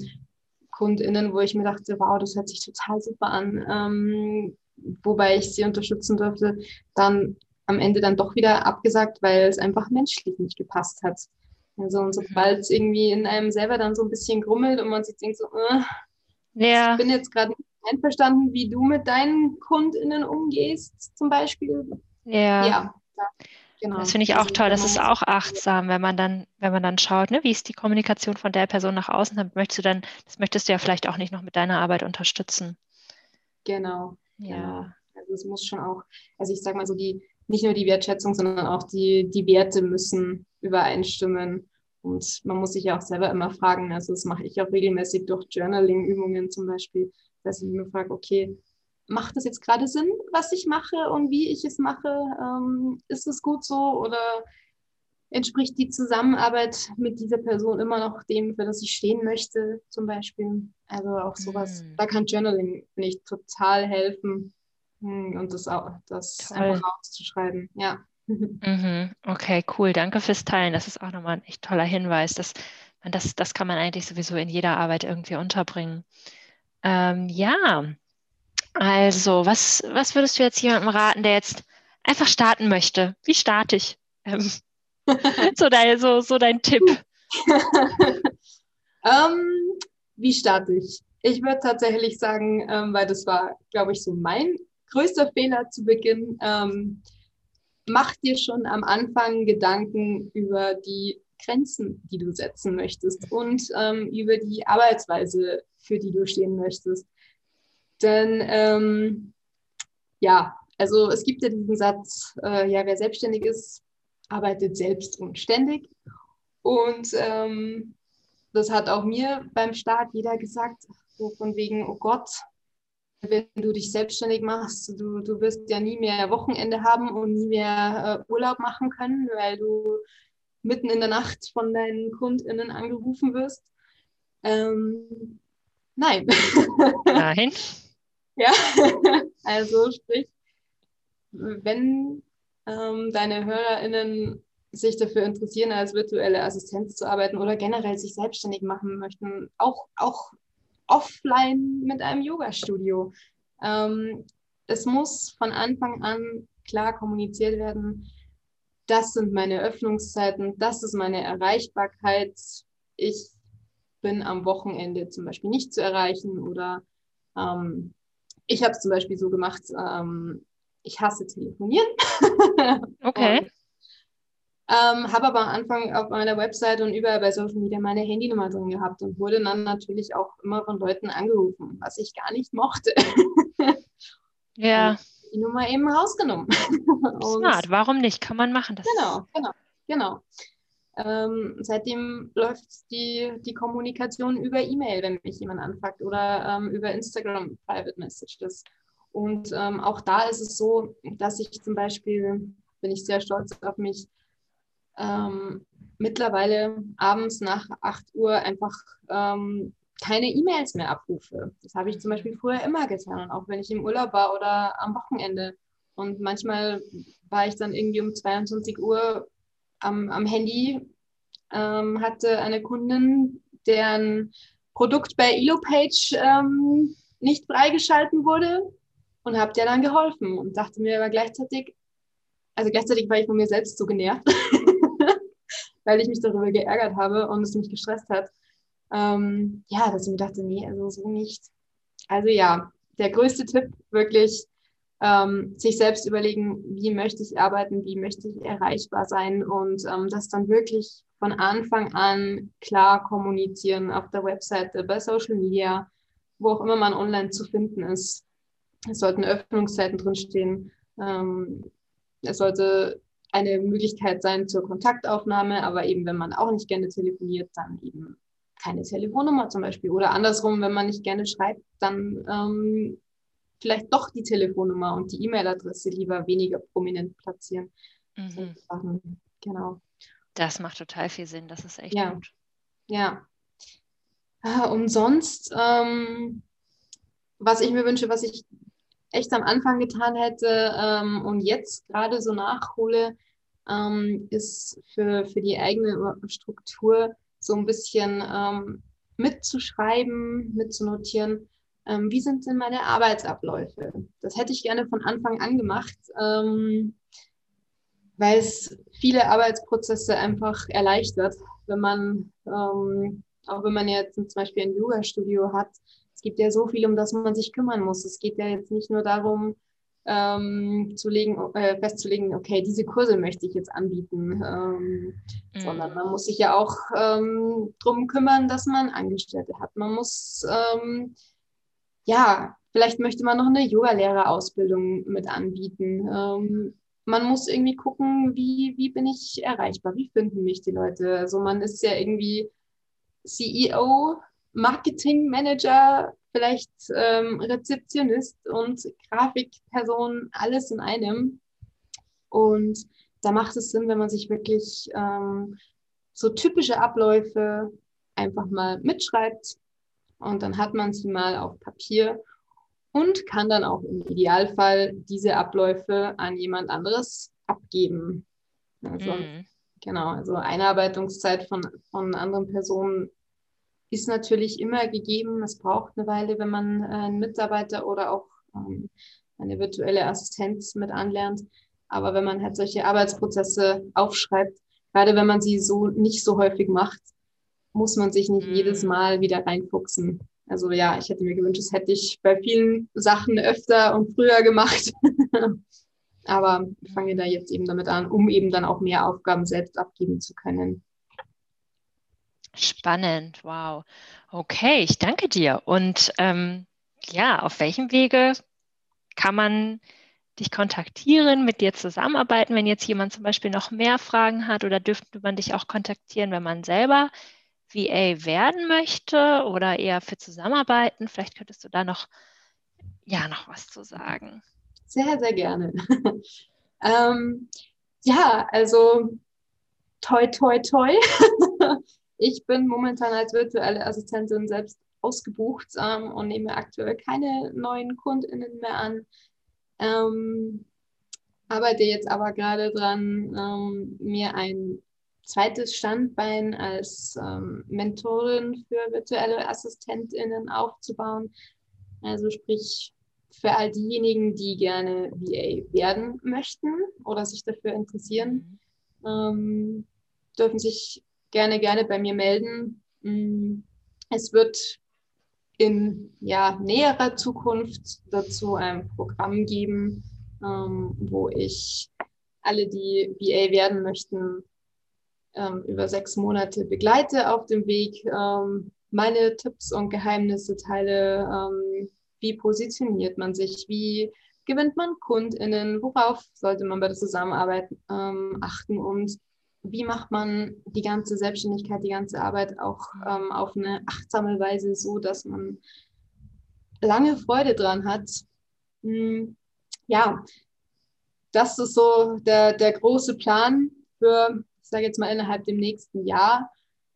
KundInnen, wo ich mir dachte, wow, das hört sich total super an, ähm, wobei ich sie unterstützen durfte, dann am Ende dann doch wieder abgesagt, weil es einfach menschlich nicht gepasst hat. Also und sobald es irgendwie in einem selber dann so ein bisschen grummelt und man sich denkt so, äh, ja. ich bin jetzt gerade nicht einverstanden, wie du mit deinen KundInnen umgehst, zum Beispiel. Ja. ja genau. Das finde ich auch toll. Das ist auch achtsam, wenn man dann, wenn man dann schaut, ne, wie ist die Kommunikation von der Person nach außen, dann möchtest du dann, das möchtest du ja vielleicht auch nicht noch mit deiner Arbeit unterstützen. Genau. Ja. Genau. Also es muss schon auch, also ich sag mal so, die, nicht nur die Wertschätzung, sondern auch die, die Werte müssen übereinstimmen. Und man muss sich ja auch selber immer fragen, also das mache ich auch regelmäßig durch Journaling-Übungen zum Beispiel, dass ich mir frage, okay, macht das jetzt gerade Sinn, was ich mache und wie ich es mache? Ähm, ist es gut so oder entspricht die Zusammenarbeit mit dieser Person immer noch dem, für das ich stehen möchte, zum Beispiel? Also auch sowas, mm. da kann Journaling, finde ich, total helfen, hm, und das auch, das einfach auszuschreiben, ja. Mhm. Okay, cool. Danke fürs Teilen. Das ist auch nochmal ein echt toller Hinweis. Man das, das kann man eigentlich sowieso in jeder Arbeit irgendwie unterbringen. Ähm, ja, also, was, was würdest du jetzt jemandem raten, der jetzt einfach starten möchte? Wie starte ich? Ähm, so, dein, so, so dein Tipp. ähm, wie starte ich? Ich würde tatsächlich sagen, ähm, weil das war, glaube ich, so mein größter Fehler zu Beginn. Ähm, mach dir schon am Anfang Gedanken über die Grenzen, die du setzen möchtest und ähm, über die Arbeitsweise, für die du stehen möchtest. Denn ähm, ja, also es gibt ja diesen Satz, äh, ja, wer selbstständig ist, arbeitet selbst und ständig. Und ähm, das hat auch mir beim Start jeder gesagt, so von wegen, oh Gott, wenn du dich selbstständig machst, du, du wirst ja nie mehr Wochenende haben und nie mehr äh, Urlaub machen können, weil du mitten in der Nacht von deinen KundInnen angerufen wirst. Ähm, nein. Nein. ja, also sprich, wenn ähm, deine HörerInnen sich dafür interessieren, als virtuelle Assistenz zu arbeiten oder generell sich selbstständig machen möchten, auch, auch offline mit einem Yoga-Studio. Ähm, es muss von Anfang an klar kommuniziert werden, das sind meine Öffnungszeiten, das ist meine Erreichbarkeit. Ich bin am Wochenende zum Beispiel nicht zu erreichen oder ähm, ich habe es zum Beispiel so gemacht, ähm, ich hasse telefonieren. Okay. Und, ähm, habe aber am Anfang auf meiner Website und überall bei Social Media meine Handynummer drin gehabt und wurde dann natürlich auch immer von Leuten angerufen, was ich gar nicht mochte. Ja. Und die Nummer eben rausgenommen. Smart, warum nicht? Kann man machen. Das genau, genau, genau. Ähm, seitdem läuft die, die Kommunikation über E-Mail, wenn mich jemand anfragt, oder ähm, über Instagram Private Messages. Und ähm, auch da ist es so, dass ich zum Beispiel, bin ich sehr stolz auf mich, ähm, mittlerweile abends nach 8 Uhr einfach ähm, keine E-Mails mehr abrufe. Das habe ich zum Beispiel früher immer getan, und auch wenn ich im Urlaub war oder am Wochenende. Und manchmal war ich dann irgendwie um 22 Uhr am, am Handy ähm, hatte eine Kundin, deren Produkt bei Elopage ähm, nicht freigeschalten wurde und habe der dann geholfen und dachte mir aber gleichzeitig, also gleichzeitig war ich von mir selbst so genervt, weil ich mich darüber geärgert habe und es mich gestresst hat. Ähm, ja, dass ich mir dachte, nee, also so nicht. Also ja, der größte Tipp wirklich, ähm, sich selbst überlegen, wie möchte ich arbeiten, wie möchte ich erreichbar sein und ähm, das dann wirklich von Anfang an klar kommunizieren auf der Webseite, bei Social Media, wo auch immer man online zu finden ist. Es sollten Öffnungszeiten drinstehen. Ähm, es sollte eine Möglichkeit sein zur Kontaktaufnahme, aber eben, wenn man auch nicht gerne telefoniert, dann eben keine Telefonnummer zum Beispiel. Oder andersrum, wenn man nicht gerne schreibt, dann ähm, vielleicht doch die Telefonnummer und die E-Mail-Adresse lieber weniger prominent platzieren. Mhm. Genau. Das macht total viel Sinn. Das ist echt ja. gut. Ja. Ah, und sonst, ähm, was ich mir wünsche, was ich echt am Anfang getan hätte ähm, und jetzt gerade so nachhole, ähm, ist für, für die eigene Struktur so ein bisschen ähm, mitzuschreiben, mitzunotieren, ähm, wie sind denn meine Arbeitsabläufe? Das hätte ich gerne von Anfang an gemacht, ähm, weil es viele Arbeitsprozesse einfach erleichtert, wenn man, ähm, auch wenn man jetzt zum Beispiel ein Yoga-Studio hat, es gibt ja so viel, um das man sich kümmern muss. Es geht ja jetzt nicht nur darum, ähm, zu legen, äh, festzulegen, okay, diese Kurse möchte ich jetzt anbieten, ähm, mhm. sondern man muss sich ja auch ähm, darum kümmern, dass man Angestellte hat. Man muss ähm, ja, vielleicht möchte man noch eine Yogalehrerausbildung mit anbieten. Ähm, man muss irgendwie gucken, wie, wie bin ich erreichbar, wie finden mich die Leute. Also man ist ja irgendwie CEO, Marketingmanager, vielleicht ähm, Rezeptionist und Grafikperson, alles in einem. Und da macht es Sinn, wenn man sich wirklich ähm, so typische Abläufe einfach mal mitschreibt, und dann hat man sie mal auf Papier und kann dann auch im Idealfall diese Abläufe an jemand anderes abgeben. Also, mhm. Genau, also Einarbeitungszeit von, von anderen Personen ist natürlich immer gegeben. Es braucht eine Weile, wenn man äh, einen Mitarbeiter oder auch ähm, eine virtuelle Assistenz mit anlernt. Aber wenn man halt solche Arbeitsprozesse aufschreibt, gerade wenn man sie so nicht so häufig macht, muss man sich nicht mhm. jedes Mal wieder reinfuchsen. Also ja, ich hätte mir gewünscht, das hätte ich bei vielen Sachen öfter und früher gemacht. Aber ich fange da jetzt eben damit an, um eben dann auch mehr Aufgaben selbst abgeben zu können. Spannend, wow. Okay, ich danke dir. Und ähm, ja, auf welchem Wege kann man dich kontaktieren, mit dir zusammenarbeiten, wenn jetzt jemand zum Beispiel noch mehr Fragen hat oder dürfte man dich auch kontaktieren, wenn man selber VA werden möchte oder eher für Zusammenarbeiten? Vielleicht könntest du da noch, ja, noch was zu sagen. Sehr, sehr gerne. ähm, ja, also toi, toi, toi. ich bin momentan als virtuelle Assistentin selbst ausgebucht ähm, und nehme aktuell keine neuen KundInnen mehr an. Ähm, arbeite jetzt aber gerade dran, ähm, mir ein zweites Standbein als ähm, Mentorin für virtuelle AssistentInnen aufzubauen. Also sprich für all diejenigen, die gerne VA werden möchten oder sich dafür interessieren, ähm, dürfen sich gerne, gerne bei mir melden. Mm, es wird in ja, näherer Zukunft dazu ein Programm geben, ähm, wo ich alle, die VA werden möchten, ähm, über sechs Monate begleite auf dem Weg, ähm, meine Tipps und Geheimnisse teile, ähm, wie positioniert man sich, wie gewinnt man KundInnen, worauf sollte man bei der Zusammenarbeit ähm, achten und wie macht man die ganze Selbstständigkeit, die ganze Arbeit auch ähm, auf eine achtsame Weise so, dass man lange Freude dran hat. Hm, ja, das ist so der, der große Plan für, sage jetzt mal, innerhalb dem nächsten Jahr.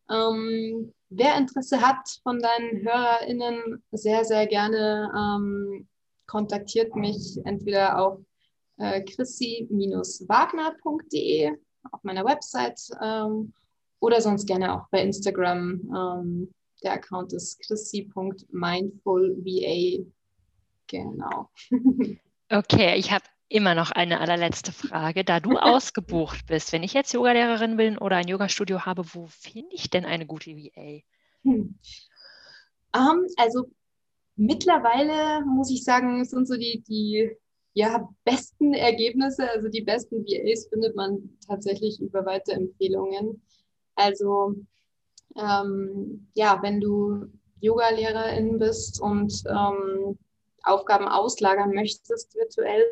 Ähm, wer Interesse hat von deinen HörerInnen, sehr, sehr gerne ähm, kontaktiert mich entweder auf äh, chrissy-wagner.de auf meiner Website ähm, oder sonst gerne auch bei Instagram. Ähm, der Account ist chrissy.mindfulva. Genau. Okay, ich habe immer noch eine allerletzte Frage. Da du ausgebucht bist, wenn ich jetzt Yogalehrerin bin oder ein Yogastudio habe, wo finde ich denn eine gute VA? Hm. Um, ähm, also mittlerweile muss ich sagen, sind so die, die ja, besten Ergebnisse, also die besten VAs findet man tatsächlich über Weiterempfehlungen. Also ähm, ja, wenn du Yoga-Lehrerin bist und ähm, Aufgaben auslagern möchtest virtuell,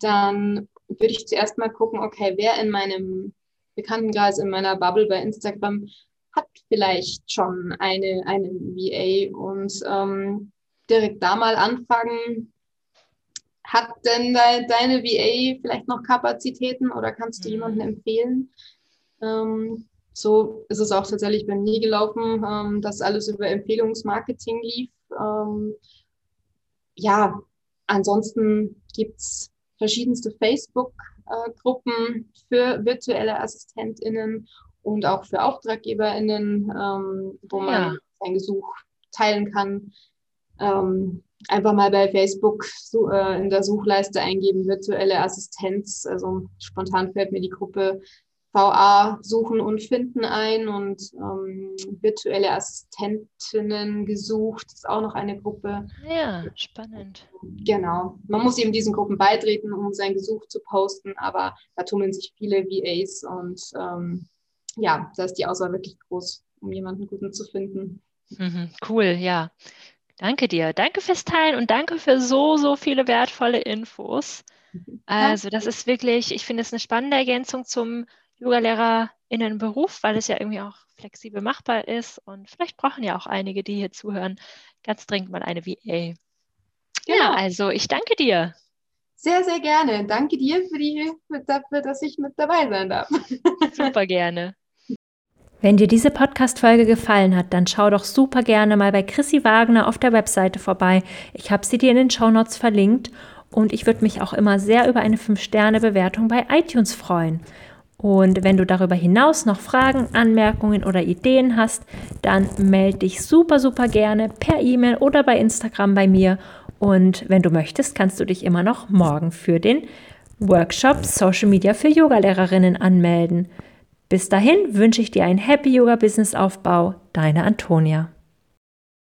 dann würde ich zuerst mal gucken, okay, wer in meinem Bekanntenkreis, in meiner Bubble bei Instagram hat vielleicht schon eine, eine VA und ähm, direkt da mal anfangen. Hat denn de deine VA vielleicht noch Kapazitäten oder kannst du mhm. jemanden empfehlen? Ähm, so ist es auch tatsächlich bei mir gelaufen, ähm, dass alles über Empfehlungsmarketing lief. Ähm, ja, ansonsten gibt es verschiedenste Facebook-Gruppen für virtuelle AssistentInnen und auch für AuftraggeberInnen, ähm, wo man ja. sein Gesuch teilen kann. Ähm, einfach mal bei Facebook so, äh, in der Suchleiste eingeben, virtuelle Assistenz. Also spontan fällt mir die Gruppe VA suchen und finden ein und ähm, virtuelle Assistentinnen gesucht, ist auch noch eine Gruppe. Ja, spannend. Genau. Man muss eben diesen Gruppen beitreten, um sein Gesuch zu posten, aber da tummeln sich viele VAs und ähm, ja, da ist die Auswahl wirklich groß, um jemanden guten zu finden. Mhm, cool, ja. Danke dir. Danke fürs Teilen und danke für so, so viele wertvolle Infos. Also, das ist wirklich, ich finde es eine spannende Ergänzung zum Yoga-LehrerInnen-Beruf, weil es ja irgendwie auch flexibel machbar ist. Und vielleicht brauchen ja auch einige, die hier zuhören, ganz dringend mal eine VA. Genau. Ja, also ich danke dir. Sehr, sehr gerne. Danke dir für die, dafür, dass ich mit dabei sein darf. Super gerne. Wenn dir diese Podcast-Folge gefallen hat, dann schau doch super gerne mal bei Chrissy Wagner auf der Webseite vorbei. Ich habe sie dir in den Show Notes verlinkt und ich würde mich auch immer sehr über eine 5-Sterne-Bewertung bei iTunes freuen. Und wenn du darüber hinaus noch Fragen, Anmerkungen oder Ideen hast, dann melde dich super, super gerne per E-Mail oder bei Instagram bei mir. Und wenn du möchtest, kannst du dich immer noch morgen für den Workshop Social Media für Yogalehrerinnen anmelden. Bis dahin wünsche ich dir einen Happy Yoga Business Aufbau. Deine Antonia.